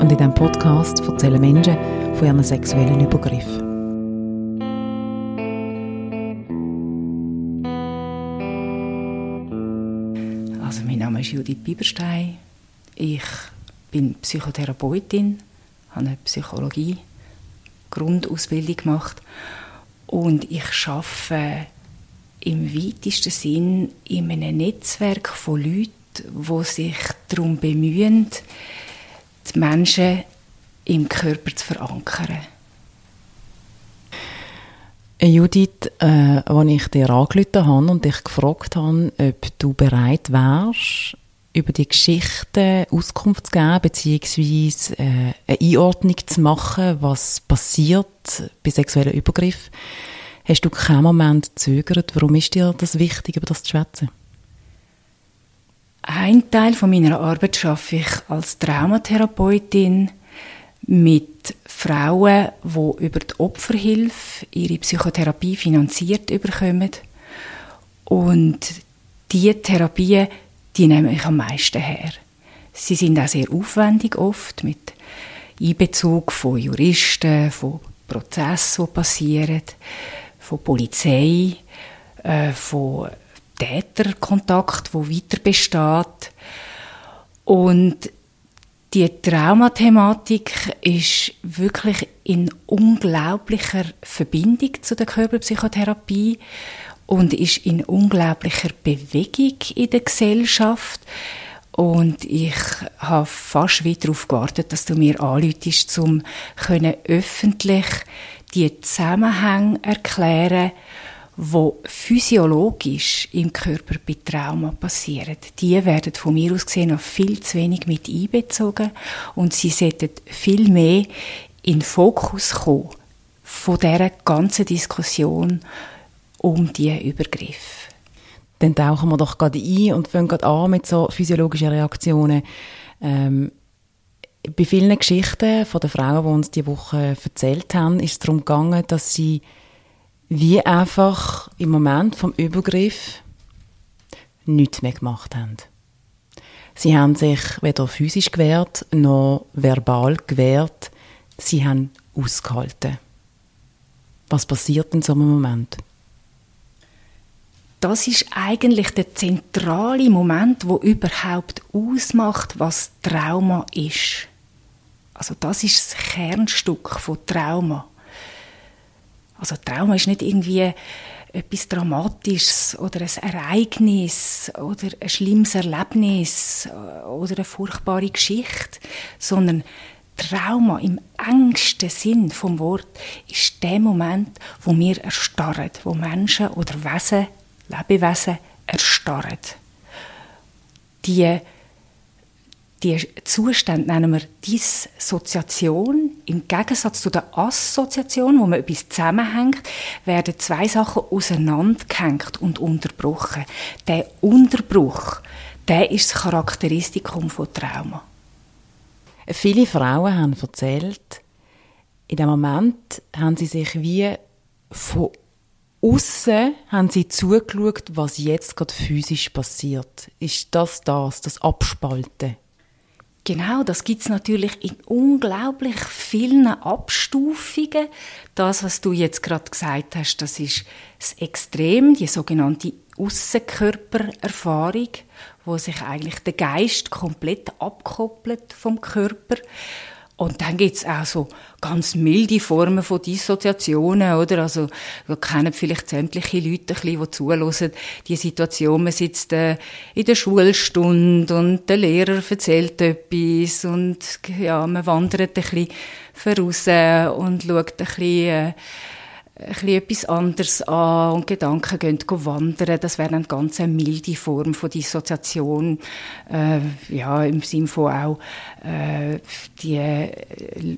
und in diesem Podcast erzählen Menschen von ihren sexuellen Übergriffen. Also mein Name ist Judith Bieberstein. Ich bin Psychotherapeutin, habe eine Psychologie Grundausbildung gemacht und ich arbeite im weitesten Sinn in einem Netzwerk von Leuten, die sich darum bemühen, die Menschen im Körper zu verankern. Judith, äh, als ich dir angerufen habe und dich gefragt habe, ob du bereit wärst, über die Geschichte Auskunft zu geben, beziehungsweise äh, eine Einordnung zu machen, was passiert bei sexuellen Übergriffen, hast du keinen Moment gezögert. Warum ist dir das wichtig, über das zu schwätzen? Ein Teil von meiner Arbeit schaffe ich als Traumatherapeutin mit Frauen, die über die Opferhilfe ihre Psychotherapie finanziert bekommen. Und diese Therapien, die nehme ich am meisten her. Sie sind auch sehr aufwendig oft mit Einbezug von Juristen, von Prozessen, die passieren, von Polizei, äh, von Täterkontakt, wo weiter besteht. Und die Traumathematik ist wirklich in unglaublicher Verbindung zu der Körperpsychotherapie und ist in unglaublicher Bewegung in der Gesellschaft. Und ich habe fast wieder darauf gewartet, dass du mir anläutest, um öffentlich die Zusammenhänge erklären wo physiologisch im Körper bei Trauma passieren, die werden von mir aus gesehen noch viel zu wenig mit einbezogen und sie sollten viel mehr in den Fokus kommen von dieser ganzen Diskussion um die Übergriff. Dann tauchen wir doch gerade ein und fangen gerade an mit so physiologischen Reaktionen. Ähm, bei vielen Geschichten von den Frauen, die uns diese Woche erzählt haben, ist es darum gegangen, dass sie wie einfach im Moment vom Übergriff nichts mehr gemacht haben. Sie haben sich weder physisch gewehrt noch verbal gewehrt. Sie haben ausgehalten. Was passiert in so einem Moment? Das ist eigentlich der zentrale Moment, wo überhaupt ausmacht, was Trauma ist. Also das ist das Kernstück von Trauma. Also Trauma ist nicht irgendwie etwas Dramatisches oder ein Ereignis oder ein schlimmes Erlebnis oder eine furchtbare Geschichte, sondern Trauma im engsten Sinn vom Wort ist der Moment, wo wir erstarren, wo Menschen oder Wesen, Lebewesen erstarren. Die die Zustände nennen wir Dissoziation. Im Gegensatz zu der Assoziation, wo man etwas zusammenhängt, werden zwei Sachen auseinandergehängt und unterbrochen. Der Unterbruch, der ist das Charakteristikum von Trauma. Viele Frauen haben erzählt, in dem Moment haben sie sich wie von außen haben sie zugeschaut, was jetzt gerade physisch passiert. Ist das das, das Abspalten? Genau, das gibt's natürlich in unglaublich vielen Abstufungen. Das, was du jetzt gerade gesagt hast, das ist das Extrem, die sogenannte Aussenkörpererfahrung, wo sich eigentlich der Geist komplett abkoppelt vom Körper. Und dann gibt's auch so ganz milde Formen von Dissoziationen, oder? Also, wir kennen vielleicht sämtliche Leute, die zuhören, die Situation, man sitzt äh, in der Schulstunde und der Lehrer erzählt etwas und, ja, man wandert ein bisschen voraus und schaut ein bisschen, äh, etwas anderes an und Gedanken gehen wandern. Das wäre eine ganz milde Form von Dissoziation. Äh, ja, im Sinne von auch äh, die äh,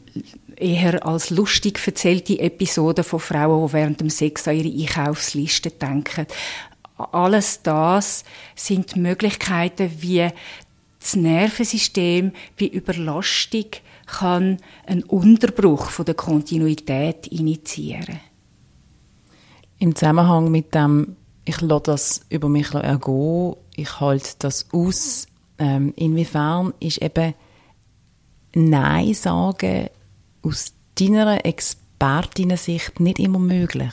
eher als lustig erzählte Episoden von Frauen, die während dem Sex an ihre Einkaufsliste denken. Alles das sind Möglichkeiten, wie das Nervensystem bei Überlastung kann einen Unterbruch von der Kontinuität initiieren. Im Zusammenhang mit dem, ich lasse das über mich ergehen, ich halte das aus, ähm, inwiefern ist eben Nein sagen aus deiner Expertinnen-Sicht nicht immer möglich?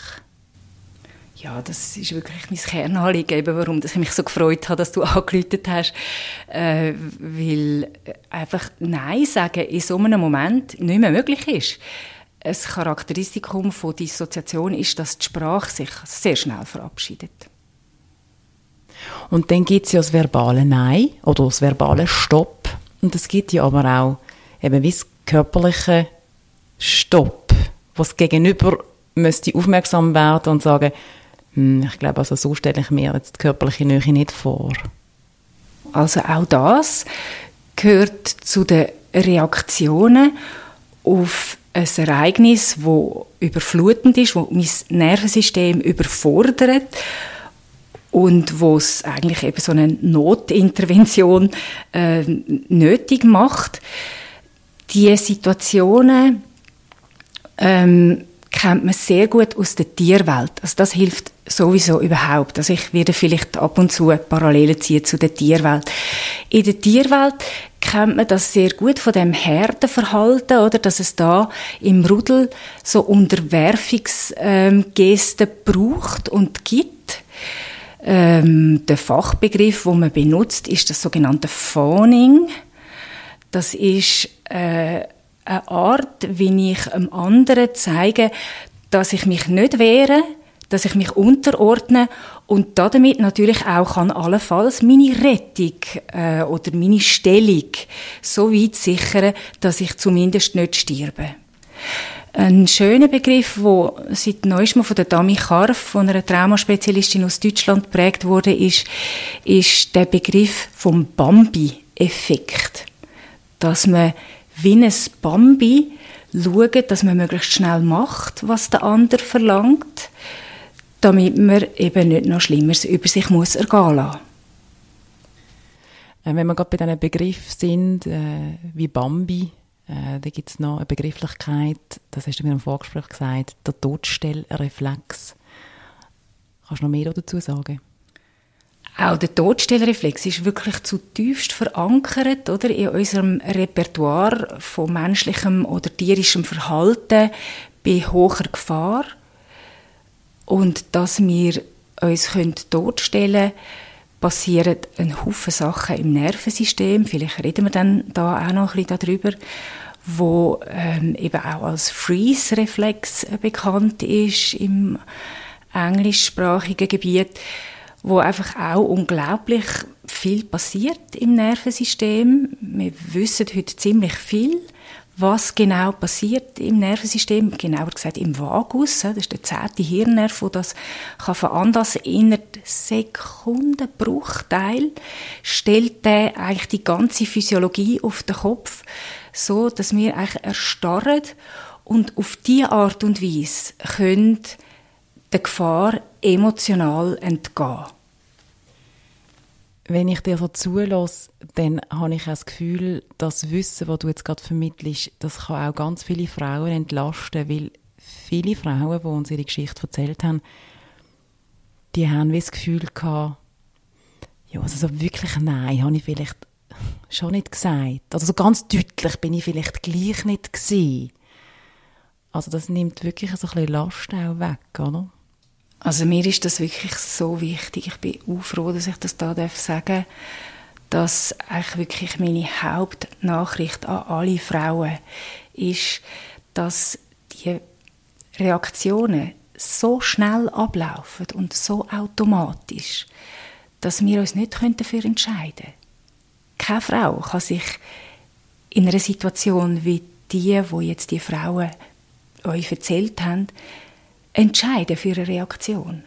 Ja, das ist wirklich mein Kernanliegen, warum ich mich so gefreut habe, dass du angerufen hast. Äh, weil einfach Nein sagen in so einem Moment nicht mehr möglich ist. Ein Charakteristikum von Dissoziation ist, dass die Sprache sich sehr schnell verabschiedet. Und dann gibt es ja das verbale Nein oder das verbale Stopp. Und es gibt ja aber auch eben wie das körperliche Stopp, was Gegenüber müsste aufmerksam werden und sagen, hm, ich glaube, also so stelle ich mir jetzt die körperliche Nähe nicht vor. Also auch das gehört zu den Reaktionen auf ein Ereignis, wo überflutend ist, wo mein Nervensystem überfordert und wo es eigentlich eben so eine Notintervention äh, nötig macht. Die Situationen ähm, kennt man sehr gut aus der Tierwelt. Also das hilft sowieso überhaupt. Also ich werde vielleicht ab und zu Parallelen ziehen zu der Tierwelt. In der Tierwelt kennt man das sehr gut von dem Herdenverhalten, oder, dass es da im Rudel so Unterwerfungsgesten braucht und gibt. Ähm, der Fachbegriff, wo man benutzt, ist das sogenannte Fawning. Das ist äh, eine Art, wie ich einem anderen zeige, dass ich mich nicht wehre, dass ich mich unterordne und damit natürlich auch kann allenfalls meine Rettung äh, oder meine Stellung so weit sichern, dass ich zumindest nicht sterbe. Ein schöner Begriff, der seit neuestem von der Dami Karf, von einer Traumaspezialistin aus Deutschland geprägt wurde, ist, ist der Begriff vom Bambi-Effekt. Dass man wie ein Bambi schauen, dass man möglichst schnell macht, was der andere verlangt, damit man eben nicht noch Schlimmeres über sich muss ergehen lassen. Äh, wenn wir gerade bei diesen Begriffen sind, äh, wie Bambi, äh, da gibt es noch eine Begrifflichkeit, das hast du mir im Vorgespräch gesagt, der Todstellreflex. Kannst du noch mehr dazu sagen? Auch der Todstellreflex ist wirklich zutiefst verankert oder, in unserem Repertoire von menschlichem oder tierischem Verhalten bei hoher Gefahr. Und dass wir uns totstellen können, passieren ein Haufen Sachen im Nervensystem. Vielleicht reden wir dann da auch noch ein bisschen darüber, wo ähm, eben auch als Freeze-Reflex bekannt ist im englischsprachigen Gebiet wo einfach auch unglaublich viel passiert im Nervensystem. Wir wissen heute ziemlich viel, was genau passiert im Nervensystem, genauer gesagt im Vagus, das ist der zehnte Hirnnerv, der das kann veranlassen innerhalb Sekundenbruchteil stellt der eigentlich die ganze Physiologie auf den Kopf, so dass wir eigentlich erstarren und auf diese Art und Weise können der Gefahr emotional entgehen. Wenn ich dir so zulasse, dann habe ich auch das Gefühl, das Wissen, das du jetzt gerade vermittelst, das kann auch ganz viele Frauen entlasten, weil viele Frauen, die uns ihre Geschichte erzählt haben, die haben wie das Gefühl gehabt, ja, also so wirklich Nein, habe ich vielleicht schon nicht gesagt. Also so ganz deutlich bin ich vielleicht gleich nicht gewesen. Also das nimmt wirklich so ein bisschen Last auch weg, oder? Also mir ist das wirklich so wichtig. Ich bin auch froh, dass ich das da darf sagen dass eigentlich wirklich meine Hauptnachricht an alle Frauen ist, dass die Reaktionen so schnell ablaufen und so automatisch, dass wir uns nicht dafür entscheiden können. Keine Frau kann sich in einer Situation wie die, wo jetzt die Frauen euch erzählt haben, entscheiden für eine Reaktion.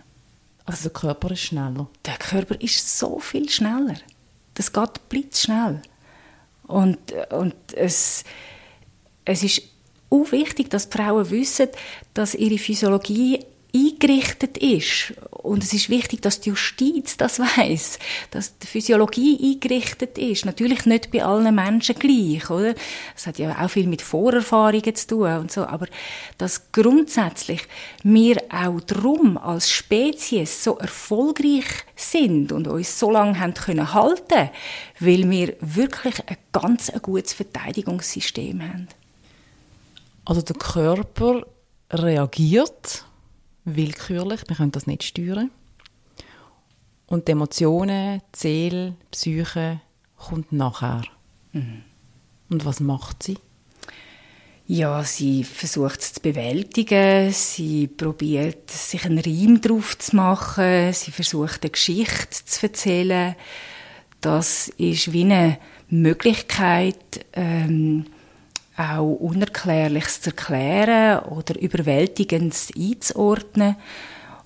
Also der Körper ist schneller. Der Körper ist so viel schneller. Das geht blitzschnell. Und, und es, es ist auch wichtig, dass die Frauen wissen, dass ihre Physiologie eingerichtet ist. Und es ist wichtig, dass die Justiz das weiß, dass die Physiologie eingerichtet ist. Natürlich nicht bei allen Menschen gleich, oder? Das hat ja auch viel mit Vorerfahrungen zu tun und so. Aber dass grundsätzlich wir auch drum als Spezies so erfolgreich sind und uns so lange haben können halten, weil wir wirklich ein ganz gutes Verteidigungssystem haben. Also der Körper reagiert willkürlich, wir können das nicht steuern. Und die Emotionen, die Seele, die Psyche kommt nachher. Mhm. Und was macht sie? Ja, sie versucht es zu bewältigen, sie probiert sich einen Reim drauf zu machen, sie versucht eine Geschichte zu erzählen. Das ist wie eine Möglichkeit, ähm, auch Unerklärliches zu erklären oder Überwältigendes einzuordnen.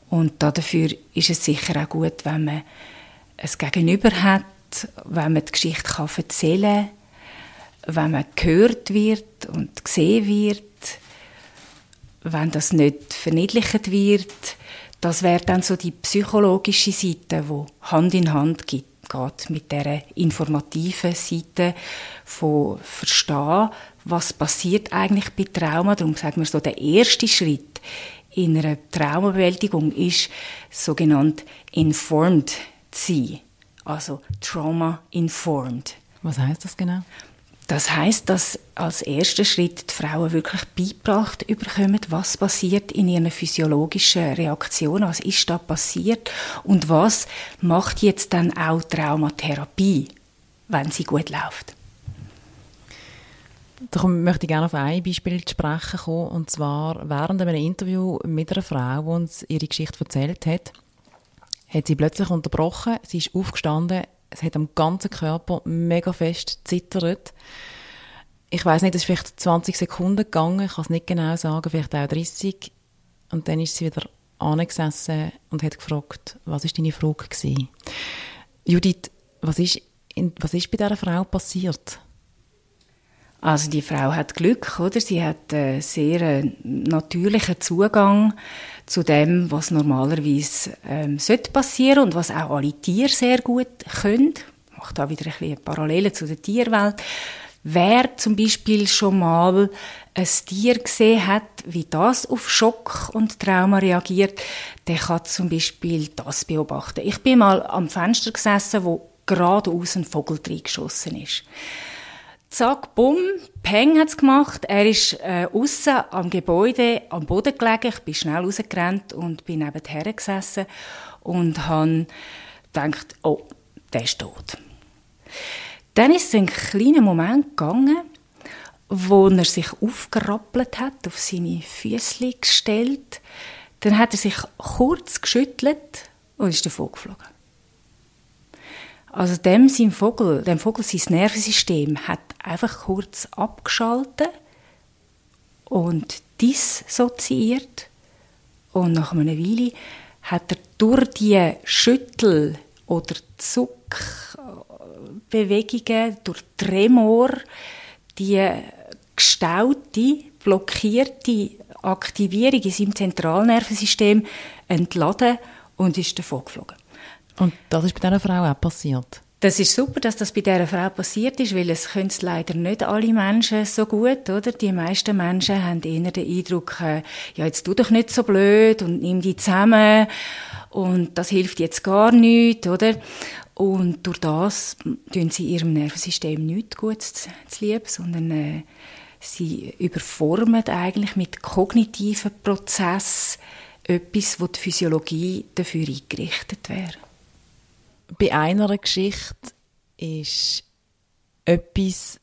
Und dafür ist es sicher auch gut, wenn man es Gegenüber hat, wenn man die Geschichte kann erzählen kann, wenn man gehört wird und gesehen wird, wenn das nicht verniedlicht wird. Das wäre dann so die psychologische Seite, wo Hand in Hand geht mit der informativen Seite von Verstehen, was passiert eigentlich bei Trauma. Darum sagen wir so, der erste Schritt in einer Traumabewältigung ist sogenannt informed zu sein. Also Trauma informed. Was heißt das genau? Das heißt, dass als erster Schritt die Frauen wirklich beigebracht bekommen, was passiert in ihren physiologischen Reaktionen, was ist da passiert und was macht jetzt dann auch Traumatherapie, wenn sie gut läuft. Darum möchte ich gerne auf ein Beispiel zu sprechen kommen, und zwar während einem Interview mit einer Frau, die uns ihre Geschichte erzählt hat, hat sie plötzlich unterbrochen, sie ist aufgestanden, es hat am ganzen Körper mega fest zittert. Ich weiß nicht, es ist vielleicht 20 Sekunden gegangen, ich kann es nicht genau sagen, vielleicht auch 30. Und dann ist sie wieder angesessen und hat gefragt, was ist deine Frage gewesen? Judith, was ist, in, was ist bei dieser Frau passiert? Also die Frau hat Glück, oder? Sie hat einen sehr äh, natürlichen Zugang zu dem, was normalerweise ähm, sollte passieren und was auch alle Tiere sehr gut können. Ich mache da wieder ein bisschen Parallele zu der Tierwelt. Wer zum Beispiel schon mal ein Tier gesehen hat, wie das auf Schock und Trauma reagiert, der kann zum Beispiel das beobachten. Ich bin mal am Fenster gesessen, wo geradeaus ein Vogel reingeschossen ist. Zack, bumm, Peng hat's gemacht. Er ist äh, aussen am Gebäude am Boden gelegen. Ich bin schnell rausgerannt und bin nebenher gesessen und habe gedacht, oh, der ist tot. Dann ist es einen kleinen Moment gegangen, wo er sich aufgerappelt hat, auf seine Füße gestellt. Dann hat er sich kurz geschüttelt und ist davon geflogen. Also dem sein Vogel, dem Vogel sein Nervensystem hat einfach kurz abgeschaltet und dissoziiert und nach einer Weile hat er durch die Schüttel oder Zuckbewegungen, durch Tremor, die gestaute, blockierte Aktivierung in seinem Zentralnervensystem entladen und ist davon geflogen. Und das ist bei dieser Frau auch passiert? Das ist super, dass das bei dieser Frau passiert ist, weil es können leider nicht alle Menschen so gut, oder? Die meisten Menschen haben eher den Eindruck, äh, ja, jetzt tu doch nicht so blöd und nimm die zusammen und das hilft jetzt gar nicht, oder? Und durch das tun sie ihrem Nervensystem nicht gut zu, zu lieb, sondern äh, sie überformen eigentlich mit kognitiven Prozessen etwas, wo die Physiologie dafür eingerichtet wäre bei einer Geschichte ist etwas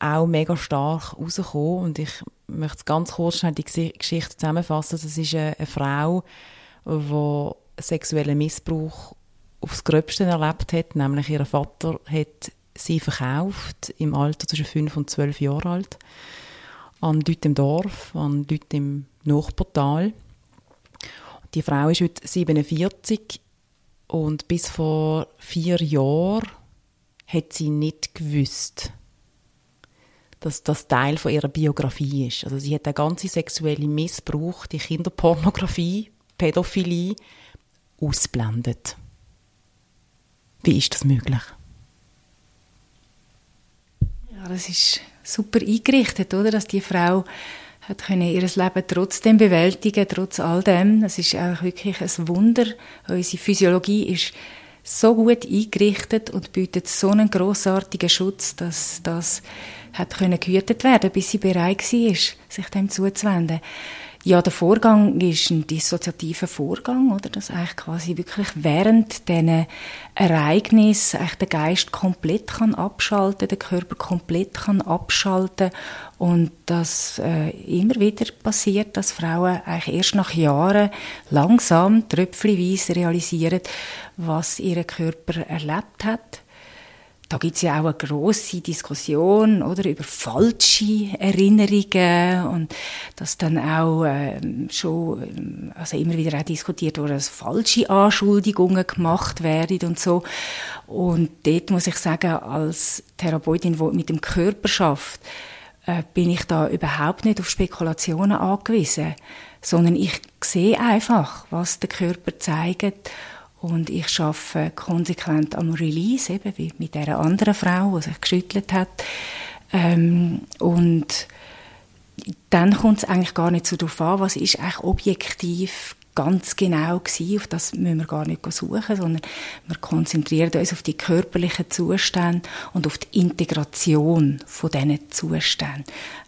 auch mega stark rausgekommen und ich möchte ganz kurz schnell die Geschichte zusammenfassen. Das ist eine, Frau, die sexuellen Missbrauch aufs Gröbste erlebt hat, nämlich ihr Vater hat sie verkauft im Alter zwischen fünf und zwölf Jahren alt an Leute im Dorf, an Leute im Nachportal. Die Frau ist heute 47 und bis vor vier Jahren hat sie nicht gewusst, dass das Teil von ihrer Biografie ist. Also sie hat den ganzen sexuellen Missbrauch, die Kinderpornografie, Pädophilie ausblendet. Wie ist das möglich? Ja, das ist super eingerichtet, oder? Dass die Frau hat können ihr Leben trotzdem bewältigen, trotz all dem. Das ist auch wirklich ein Wunder. Unsere Physiologie ist so gut eingerichtet und bietet so einen großartigen Schutz, dass das hat können gehütet werden, bis sie bereit war, sich dem zuzuwenden. Ja, der Vorgang ist ein dissoziativer Vorgang, oder? Dass eigentlich quasi wirklich während diesen Ereignis eigentlich der Geist komplett kann abschalten, der Körper komplett kann abschalten und das äh, immer wieder passiert, dass Frauen eigentlich erst nach Jahren langsam, tröpfchenweise realisieren, was ihr Körper erlebt hat da gibt es ja auch eine große Diskussion oder über falsche Erinnerungen und dass dann auch ähm, schon also immer wieder auch diskutiert wurde, dass falsche Anschuldigungen gemacht werden und so. Und dort muss ich sagen als Therapeutin, die mit dem Körper schafft, äh, bin ich da überhaupt nicht auf Spekulationen angewiesen, sondern ich sehe einfach, was der Körper zeigt und ich arbeite konsequent am Release, eben wie mit dieser anderen Frau, die sich geschüttelt hat. Ähm, und dann kommt es eigentlich gar nicht so darauf an, was ist eigentlich objektiv ganz genau gewesen. Auf das müssen wir gar nicht suchen, sondern wir konzentrieren uns auf die körperlichen Zustände und auf die Integration von diesen Zuständen.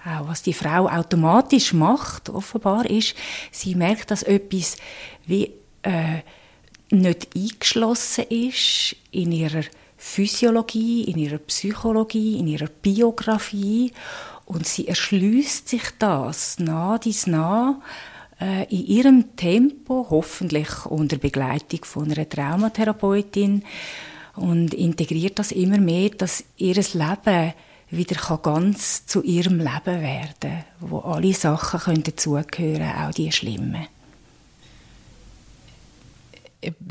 Auch was die Frau automatisch macht, offenbar, ist, sie merkt, dass etwas wie äh, nicht eingeschlossen ist in ihrer Physiologie, in ihrer Psychologie, in ihrer Biografie und sie erschließt sich das nah dies nah äh, in ihrem Tempo, hoffentlich unter Begleitung von einer Traumatherapeutin und integriert das immer mehr, dass ihr Leben wieder ganz zu ihrem Leben werden wo alle Sachen können dazugehören, auch die schlimmen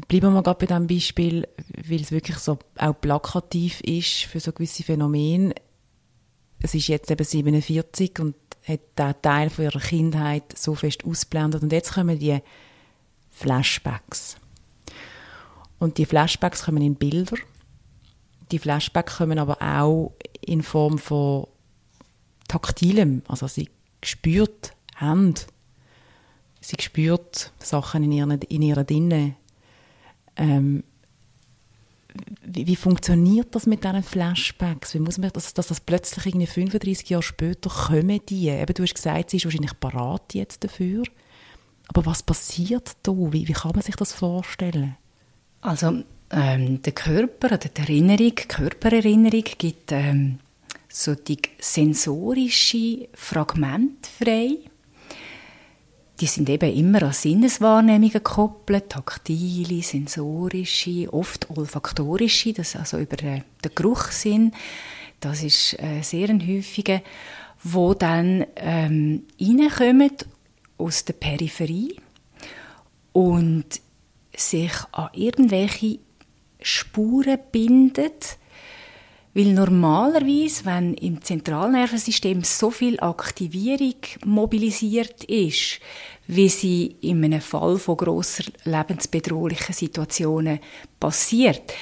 bleiben wir gerade bei diesem Beispiel, weil es wirklich so auch plakativ ist für so gewisse Phänomene. Es ist jetzt eben 47 und hat diesen Teil von ihrer Kindheit so fest ausblendet. Und jetzt kommen die Flashbacks. Und die Flashbacks kommen in Bilder. Die Flashbacks kommen aber auch in Form von taktilem. Also sie spürt Hand. Sie spürt Sachen in ihren, in ihrer Dinne ähm, wie, wie, funktioniert das mit diesen Flashbacks? Wie muss man, dass, dass das plötzlich irgendwie 35 Jahre später kommen die? Eben, du hast gesagt, sie ist wahrscheinlich parat jetzt dafür. Aber was passiert da? Wie, wie kann man sich das vorstellen? Also ähm, der Körper oder die Erinnerung, Körpererinnerung gibt ähm, so die sensorische Fragmente frei die sind eben immer an Sinneswahrnehmungen gekoppelt, taktile, sensorische, oft olfaktorische, das also über den, Geruchssinn. Das ist äh, sehr ein häufiger, wo dann ähm, reinkommen aus der Peripherie und sich an irgendwelche Spuren bindet, weil normalerweise, wenn im Zentralnervensystem so viel Aktivierung mobilisiert ist, wie sie in einem Fall von grosser lebensbedrohlichen Situationen passiert,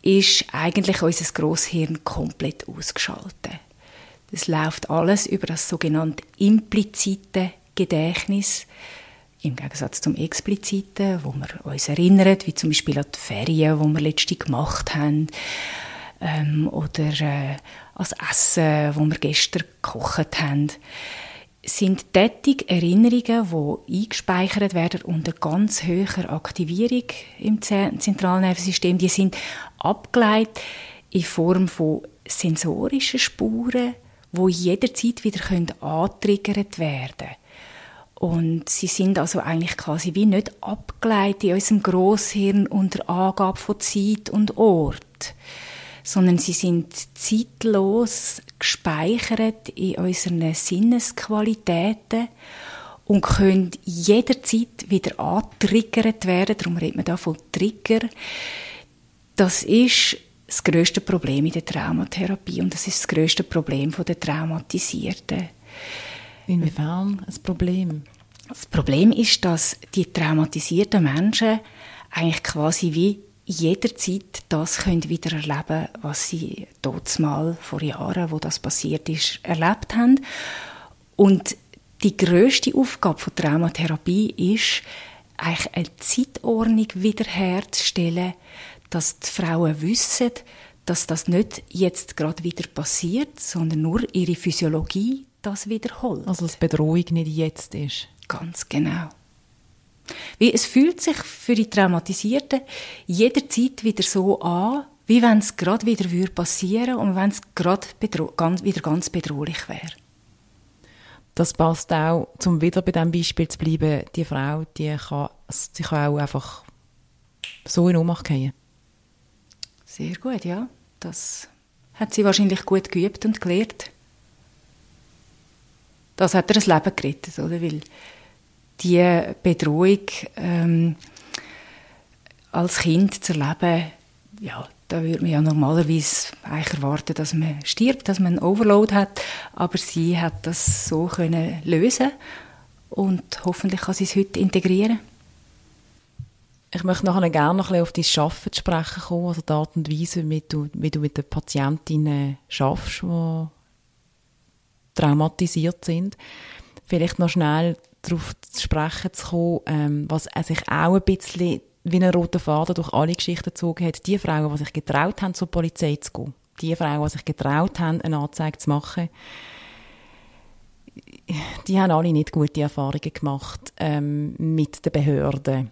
ist eigentlich unser Grosshirn komplett ausgeschaltet. Das läuft alles über das sogenannte implizite Gedächtnis, im Gegensatz zum expliziten, wo wir uns erinnern, wie zum Beispiel an die Ferien, die wir letztens gemacht haben, ähm, oder äh, als Essen, wo wir gestern gekocht haben, sind tätig Erinnerungen, die eingespeichert werden unter ganz hoher Aktivierung im Zentralnervensystem. Die sind abgeleitet in Form von sensorischen Spuren, wo jederzeit wieder antriggert werden können. Und sie sind also eigentlich quasi wie nicht abgeleitet in unserem Grosshirn unter Angabe von Zeit und Ort sondern sie sind zeitlos gespeichert in unseren Sinnesqualitäten und können jederzeit wieder antriggert werden. Darum redet man da von Trigger. Das ist das größte Problem in der Traumatherapie und das ist das größte Problem der Traumatisierten. Inwiefern ein Problem? Das Problem ist, dass die traumatisierten Menschen eigentlich quasi wie jederzeit das können wieder erleben, was sie dort mal vor Jahren, wo das passiert ist, erlebt haben. Und die größte Aufgabe von Traumatherapie ist, eigentlich eine Zeitordnung wiederherzustellen, dass die Frauen wissen, dass das nicht jetzt gerade wieder passiert, sondern nur ihre Physiologie das wiederholt. Also dass Bedrohung nicht jetzt ist. Ganz genau. Wie es fühlt sich für die Traumatisierten jederzeit wieder so an, wie wenn es gerade wieder passieren würde und wenn es gerade ganz, wieder ganz bedrohlich wäre. Das passt auch, um wieder bei diesem Beispiel zu bleiben, die Frau, die kann, sie kann auch einfach so in Ohnmacht gehen. Sehr gut, ja. Das hat sie wahrscheinlich gut geübt und gelernt. Das hat ihr das Leben gerettet, oder? Weil die Bedrohung ähm, als Kind zu erleben, ja, da würde man ja normalerweise eigentlich erwarten, dass man stirbt, dass man einen Overload hat, aber sie hat das so können lösen und hoffentlich kann sie es heute integrieren. Ich möchte nachher gerne noch ein auf dein Arbeiten zu sprechen kommen, also die Art und Weise, wie du, wie du mit den Patientinnen arbeitest, die traumatisiert sind. Vielleicht noch schnell darauf zu sprechen zu kommen, ähm, was sich auch ein bisschen wie ein roter Faden durch alle Geschichten gezogen hat. Die Frauen, die sich getraut haben, zur Polizei zu gehen, die Frauen, die sich getraut haben, eine Anzeige zu machen, die haben alle nicht gute Erfahrungen gemacht ähm, mit den Behörden.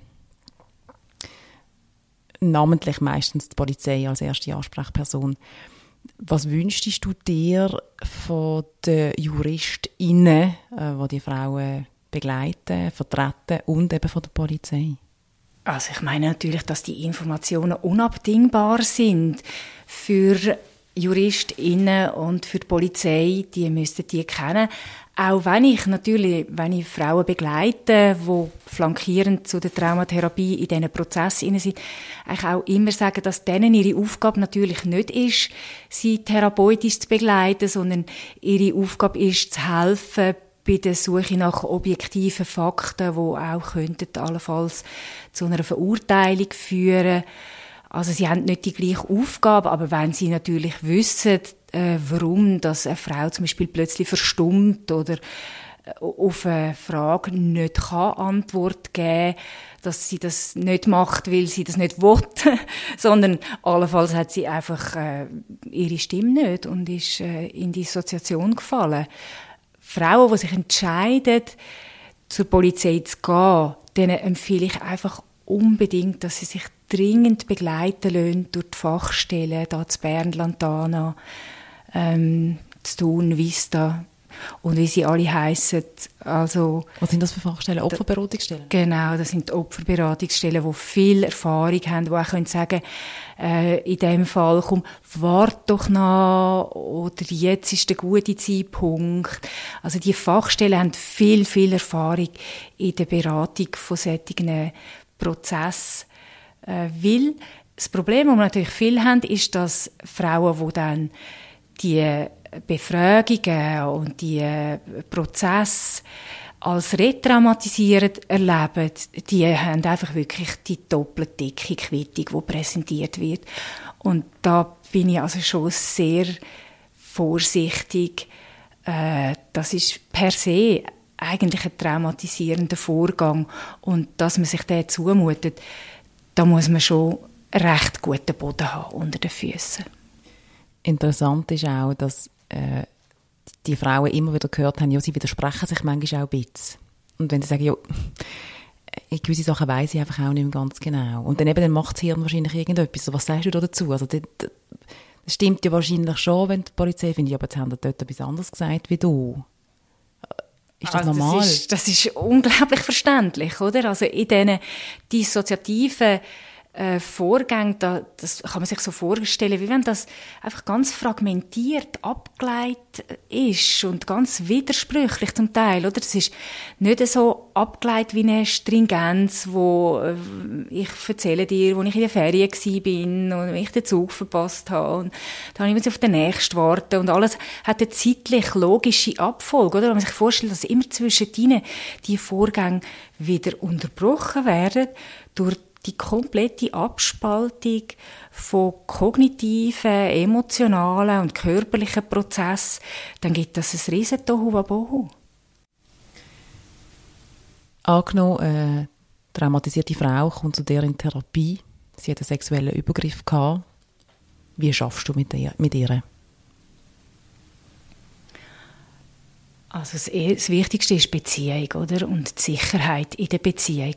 Namentlich meistens die Polizei als erste Ansprechperson. Was wünschst du dir von den JuristInnen, äh, die die Frauen begleiten, vertreten und eben von der Polizei? Also ich meine natürlich, dass die Informationen unabdingbar sind für JuristInnen und für die Polizei, die müssten die kennen. Auch wenn ich natürlich, wenn ich Frauen begleite, die flankierend zu der Traumatherapie in diesen Prozess sind, eigentlich auch immer sagen, dass denen ihre Aufgabe natürlich nicht ist, sie therapeutisch zu begleiten, sondern ihre Aufgabe ist, zu helfen, bei der Suche nach objektiven Fakten, die auch könnten allenfalls zu einer Verurteilung führen. Also sie haben nicht die gleiche Aufgabe, aber wenn sie natürlich wissen, äh, warum dass eine Frau zum Beispiel plötzlich verstummt oder äh, auf eine Frage nicht kann Antwort geben dass sie das nicht macht, weil sie das nicht will, sondern allenfalls hat sie einfach äh, ihre Stimme nicht und ist äh, in die Assoziation gefallen. Frauen, die sich entscheiden, zur Polizei zu gehen, denen empfehle ich einfach unbedingt, dass sie sich dringend begleiten lassen durch die Fachstellen, da zu Bern, Lantana, ähm, zu Thun, Vista, und wie sie alle heißen. Also, Was sind das für Fachstellen? Opferberatungsstellen? Genau, das sind Opferberatungsstellen, die viel Erfahrung haben, die auch können sagen äh, in dem Fall, komm, wart doch noch oder jetzt ist der gute Zeitpunkt. Also die Fachstellen haben viel, viel Erfahrung in der Beratung von solchen Prozessen, äh, weil das Problem, das wir natürlich viel haben, ist, dass Frauen, die dann die Befragungen und die Prozesse als retraumatisierend erleben, die haben einfach wirklich die doppelt dicke Quittung, die präsentiert wird. Und da bin ich also schon sehr vorsichtig. Äh, das ist per se eigentlich ein traumatisierender Vorgang. Und dass man sich den zumutet, da muss man schon recht guten Boden haben unter den Füßen. Interessant ist auch, dass äh, die Frauen immer wieder gehört haben, ja, sie widersprechen sich manchmal auch ein bisschen. Und wenn sie sagen, ja, in gewisse Sachen weiß ich einfach auch nicht mehr ganz genau. Und dann eben, dann macht das Hirn wahrscheinlich irgendetwas. Was sagst du da dazu? Also, das, das stimmt ja wahrscheinlich schon, wenn die Polizei findet, aber jetzt haben dort etwas anderes gesagt wie du. Ist das also normal? Das ist, das ist unglaublich verständlich, oder? Also in diesen dissoziativen äh, Vorgänge, da, das kann man sich so vorstellen, wie wenn das einfach ganz fragmentiert abgeleitet ist und ganz widersprüchlich zum Teil, oder? Es ist nicht so abgeleitet wie eine Stringenz, wo äh, ich erzähle dir, wo ich in der Ferien bin und ich den Zug verpasst habe und dann ich auf den nächsten warten und alles hat eine zeitlich logische Abfolge, oder? Wenn man sich vorstellt, dass immer zwischen die Vorgänge wieder unterbrochen werden durch die komplette Abspaltung von kognitiven, emotionalen und körperlichen Prozessen, dann gibt das ein riesen Tohuwabohu. Angenommen, eine traumatisierte Frau kommt zu dir in Therapie, sie hat einen sexuellen Übergriff gehabt. Wie schaffst du mit ihr? Mit ihr? Also das, das Wichtigste ist Beziehung, oder? Und die Sicherheit in der Beziehung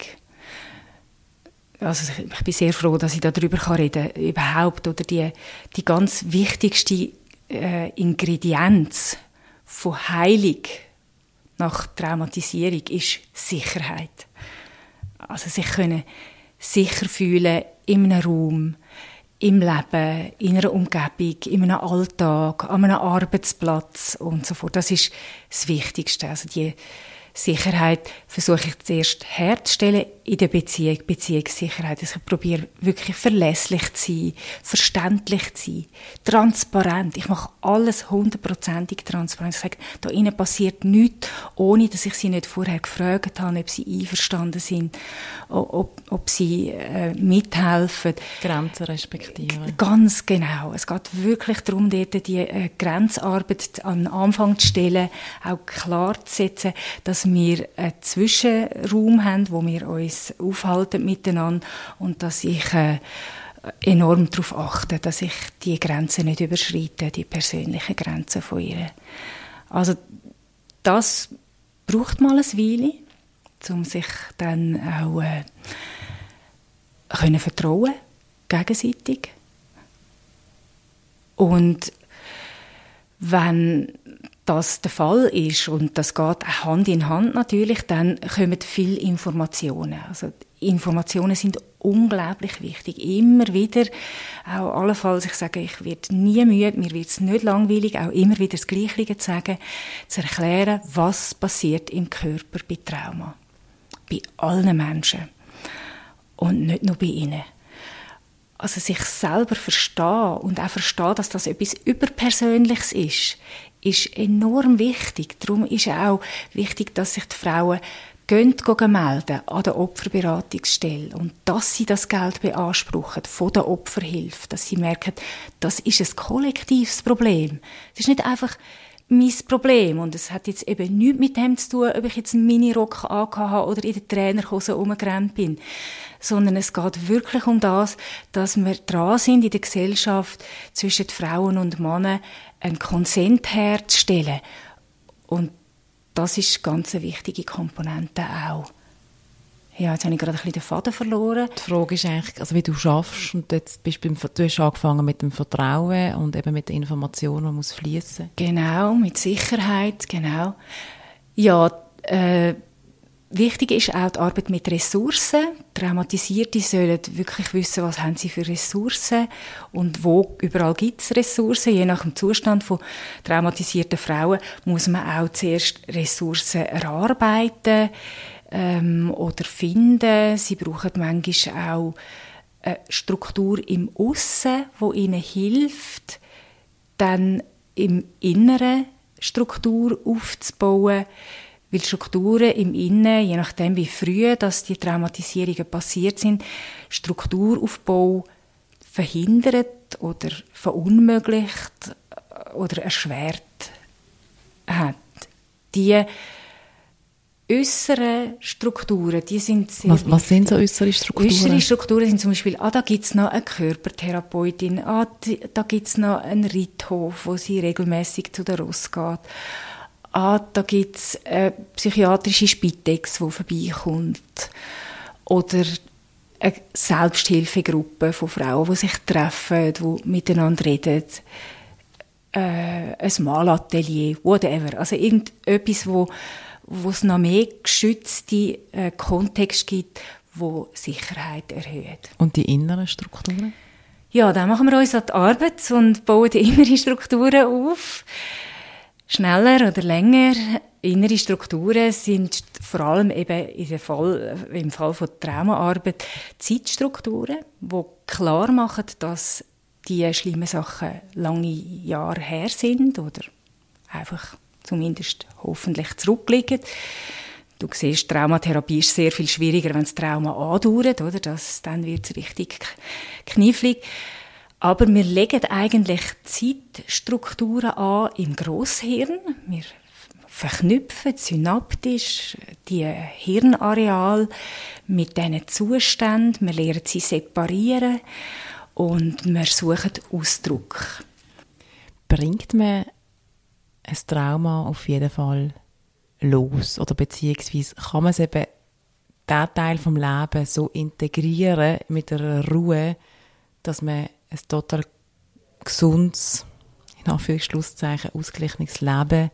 also ich bin sehr froh, dass ich darüber reden kann, überhaupt, oder die, die ganz wichtigste äh, Ingredienz von Heilung nach Traumatisierung ist Sicherheit. Also sich können sicher fühlen in einem Raum, im Leben, in einer Umgebung, in einem Alltag, an einem Arbeitsplatz und so fort. Das ist das Wichtigste. Also die Sicherheit versuche ich zuerst herzustellen in der Beziehung, Beziehungssicherheit. Also ich probiere wirklich verlässlich zu sein, verständlich zu sein, transparent. Ich mache alles hundertprozentig transparent. Ich sage, da innen passiert nichts, ohne dass ich sie nicht vorher gefragt habe, ob sie einverstanden sind, ob, ob sie äh, mithelfen. Grenzen respektieren. Ganz genau. Es geht wirklich darum, dort die äh, Grenzarbeit an den Anfang zu stellen, auch klar zu setzen, dass wir einen Zwischenraum haben, wo wir uns uns aufhalten miteinander und dass ich äh, enorm darauf achte, dass ich die Grenzen nicht überschreite, die persönlichen Grenzen von ihr. Also das braucht mal eine Weile, um sich dann auch äh, können vertrauen gegenseitig und wenn das der Fall ist und das geht Hand in Hand natürlich, dann kommen viele Informationen. Also Informationen sind unglaublich wichtig. Immer wieder, auch allenfalls, ich sage, ich werde nie müde, mir wird es nicht langweilig, auch immer wieder das Gleiche zu sagen, zu erklären, was passiert im Körper bei Trauma. Bei allen Menschen. Und nicht nur bei ihnen also sich selber verstehen und auch verstehen, dass das etwas Überpersönliches ist, ist enorm wichtig. Darum ist auch wichtig, dass sich die Frauen gehen, gehen melden an der Opferberatungsstelle und dass sie das Geld beanspruchen von der Opferhilfe, dass sie merken, das ist ein kollektives Problem. Es ist nicht einfach mein Problem. Und es hat jetzt eben nichts mit dem zu tun, ob ich jetzt einen Minirock angehabt oder in der Trainerhose rumgerannt bin. Sondern es geht wirklich um das, dass wir dran sind, in der Gesellschaft zwischen Frauen und Männern einen Konsent herzustellen. Und das ist ganz eine wichtige Komponente auch. Ja, jetzt habe ich gerade ein bisschen den Faden verloren. Die Frage ist eigentlich, also wie du schaffst und jetzt bist du, beim, du hast angefangen mit dem Vertrauen und eben mit der Information, die muss fließen. Genau, mit Sicherheit, genau. Ja, äh, wichtig ist auch die Arbeit mit Ressourcen. Traumatisierte sollen wirklich wissen, was haben sie für Ressourcen und wo überall gibt es Ressourcen. Je nach dem Zustand von traumatisierten Frauen muss man auch zuerst Ressourcen erarbeiten ähm, oder finden. Sie brauchen manchmal auch eine Struktur im Aussen, wo ihnen hilft, dann im Inneren Struktur aufzubauen, weil Strukturen im Innen, je nachdem wie früh dass die Traumatisierungen passiert sind, Strukturaufbau verhindert oder verunmöglicht oder erschwert hat. Die äußere Strukturen, die sind sehr was, was sind so äußere Strukturen? Äußere Strukturen sind zum Beispiel, ah, da gibt's noch eine Körpertherapeutin, ah, da gibt's noch einen Ritthof, wo sie regelmäßig zu der Ross geht. Ah, da gibt's eine psychiatrische Spitex, die vorbeikommt. Oder eine Selbsthilfegruppe von Frauen, die sich treffen, die miteinander reden. Äh, ein Malatelier, whatever. Also irgendetwas, wo wo es noch mehr geschützte äh, Kontext gibt, wo Sicherheit erhöht. Und die inneren Strukturen? Ja, dann machen wir uns an die Arbeit und bauen die inneren Strukturen auf. Schneller oder länger. Innere Strukturen sind vor allem eben in Fall, im Fall von Traumaarbeit Zeitstrukturen, die klar machen, dass die schlimmen Sachen lange Jahre her sind oder einfach zumindest hoffentlich zurückliegen. Du siehst, Traumatherapie ist sehr viel schwieriger, wenn das Trauma andauert, oder? Das, dann wird es richtig knifflig. Aber wir legen eigentlich Zeitstrukturen an im Grosshirn. Wir verknüpfen synaptisch die Hirnareal mit diesen Zuständen. Wir lernen sie separieren und wir suchen Ausdruck. Bringt man ein Trauma auf jeden Fall los? Oder beziehungsweise kann man es eben, diesen Teil vom Leben so integrieren mit einer Ruhe, dass man ein total gesundes, in Anführungszeichen, ausgeglichenes Leben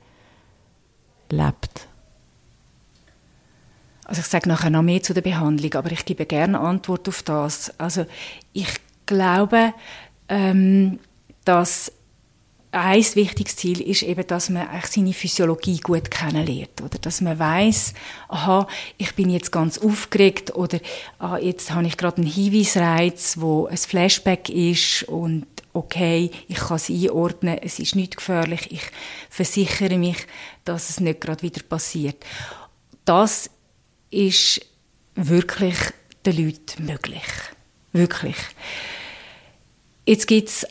lebt? Also ich sage nachher noch mehr zu der Behandlung, aber ich gebe gerne Antwort auf das. Also ich glaube, ähm, dass ein wichtiges Ziel ist eben, dass man eigentlich seine Physiologie gut kennenlernt. Oder dass man weiß, aha, ich bin jetzt ganz aufgeregt oder ah, jetzt habe ich gerade einen Hinweisreiz, wo ein Flashback ist und okay, ich kann es einordnen, es ist nicht gefährlich, ich versichere mich, dass es nicht gerade wieder passiert. Das ist wirklich den Leuten möglich. Wirklich. Jetzt gibt es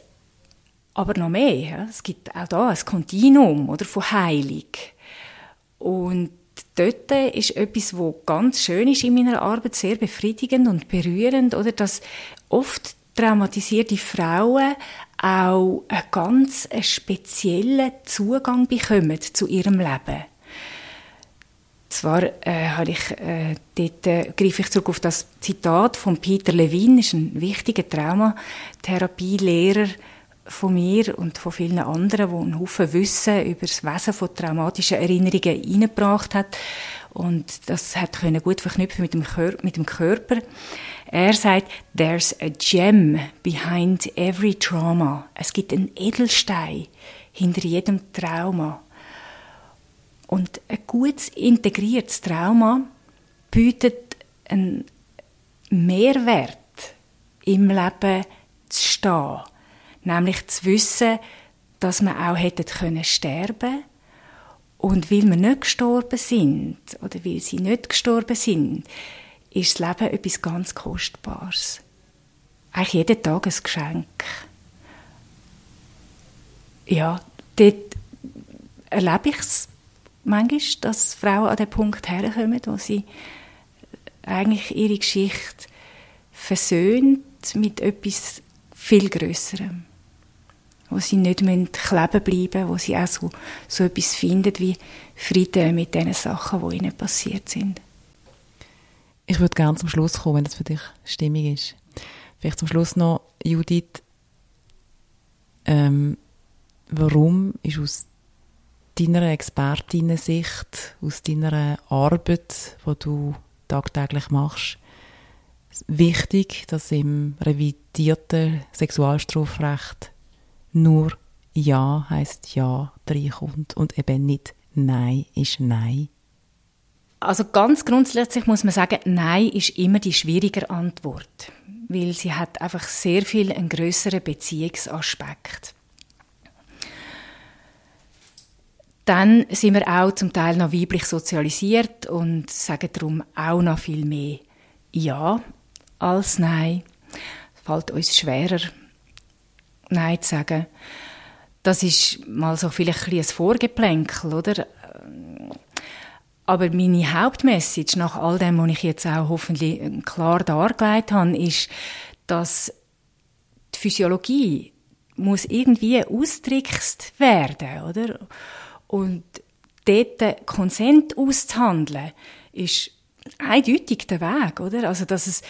aber noch mehr. Es gibt auch da ein Kontinuum oder, von Heilung. Und dort ist etwas, was ganz schön ist in meiner Arbeit, sehr befriedigend und berührend, oder, dass oft traumatisierte Frauen auch einen ganz speziellen Zugang bekommen zu ihrem Leben. Zwar äh, habe ich, äh, dort äh, greife ich zurück auf das Zitat von Peter Levin, ist ein wichtiger Traumatherapielehrer von mir und von vielen anderen, der einen Haufen Wissen über das Wesen von traumatischen Erinnerungen eingebracht hat und das hat können gut verknüpfen mit dem, mit dem Körper. Er sagt, there's a gem behind every trauma. Es gibt einen Edelstein hinter jedem Trauma. Und ein gut integriertes Trauma bietet einen Mehrwert im Leben zu stehen. Nämlich zu wissen, dass wir auch hätten können sterben und weil wir nicht gestorben sind oder weil sie nicht gestorben sind, ist das Leben etwas ganz Kostbares. Eigentlich jeden Tag ein Geschenk. Ja, dort erlebe ich es manchmal, dass Frauen an den Punkt herkommen, wo sie eigentlich ihre Geschichte versöhnt mit etwas viel Größerem. Wo sie nicht kleben bleiben wo sie auch so, so etwas finden wie Frieden mit den Sachen, die ihnen passiert sind. Ich würde gerne zum Schluss kommen, wenn das für dich stimmig ist. Vielleicht zum Schluss noch, Judith, ähm, warum ist aus deiner Expertinnen-Sicht, aus deiner Arbeit, die du tagtäglich machst, wichtig, dass im revidierten Sexualstrafrecht nur Ja heißt Ja reinkommt und eben nicht Nein ist Nein? Also ganz grundsätzlich muss man sagen, Nein ist immer die schwierige Antwort, weil sie hat einfach sehr viel einen größeren Beziehungsaspekt. Dann sind wir auch zum Teil noch weiblich sozialisiert und sagen darum auch noch viel mehr Ja als Nein. Es fällt uns schwerer, Nein zu sagen. Das ist mal so vielleicht ein, ein Vorgeplänkel, oder? Aber meine Hauptmessage nach all dem, was ich jetzt auch hoffentlich klar dargelegt habe, ist, dass die Physiologie muss irgendwie austrickst werden, oder? Und dort Konsent auszuhandeln, ist eindeutig der Weg, oder? Also, dass es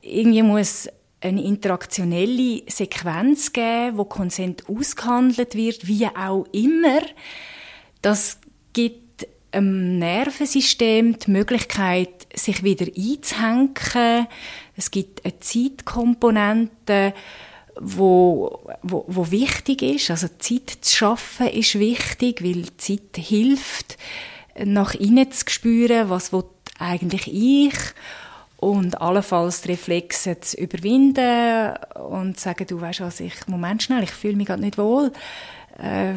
irgendwie muss eine interaktionelle Sequenz geben, wo Konsent ausgehandelt wird, wie auch immer. Das gibt einem Nervensystem die Möglichkeit, sich wieder einzuhängen. Es gibt eine Zeitkomponente, wo, wo, wo wichtig ist. Also Zeit zu schaffen ist wichtig, weil Zeit hilft, nach innen zu spüren, was will eigentlich ich und allenfalls die Reflexe zu überwinden und zu sagen, du weißt was, ich, Moment schnell, ich fühle mich gerade nicht wohl. Äh,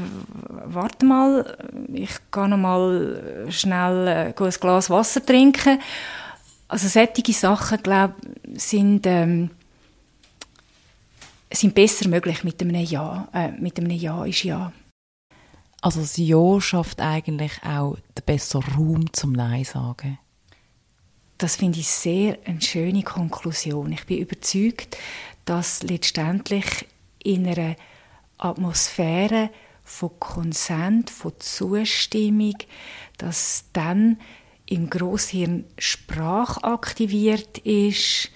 warte mal, ich gehe noch mal schnell äh, ein Glas Wasser trinken. Also solche Sachen, glaube sind, ähm, sind besser möglich mit einem Ja. Äh, mit einem Ja ist Ja. Also das Ja schafft eigentlich auch den besseren Raum zum Nein sagen. Das finde ich sehr eine schöne Konklusion. Ich bin überzeugt, dass letztendlich in einer Atmosphäre von Konsent, von Zustimmung, dass dann im Großhirn Sprache aktiviert ist,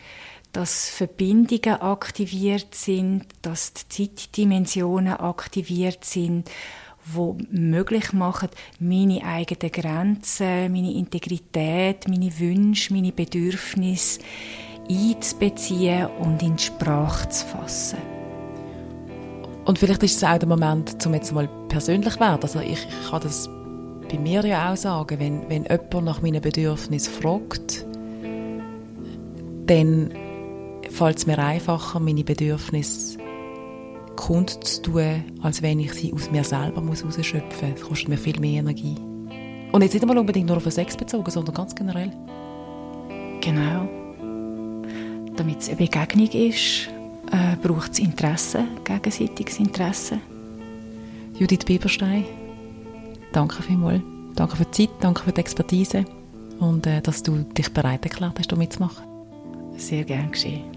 dass Verbindungen aktiviert sind, dass die Zeitdimensionen aktiviert sind wo möglich machen, meine eigenen Grenzen, meine Integrität, meine Wünsche, meine Bedürfnisse einzubeziehen und in die Sprache zu fassen. Und vielleicht ist es auch der Moment, um jetzt mal persönlich zu werden. Also ich, ich kann das bei mir ja auch sagen, wenn, wenn jemand nach meinen Bedürfnissen fragt, dann fällt es mir einfacher, meine Bedürfnisse kundzutun, als wenn ich sie aus mir selber muss rausschöpfen muss. Das kostet mir viel mehr Energie. Und jetzt nicht einmal unbedingt nur auf den Sex bezogen, sondern ganz generell. Genau. Damit es eine Begegnung ist, äh, braucht es Interesse, gegenseitiges Interesse. Judith Bieberstein, danke vielmals. Danke für die Zeit, danke für die Expertise und äh, dass du dich bereit erklärt hast, hier mitzumachen. Sehr gern geschehen.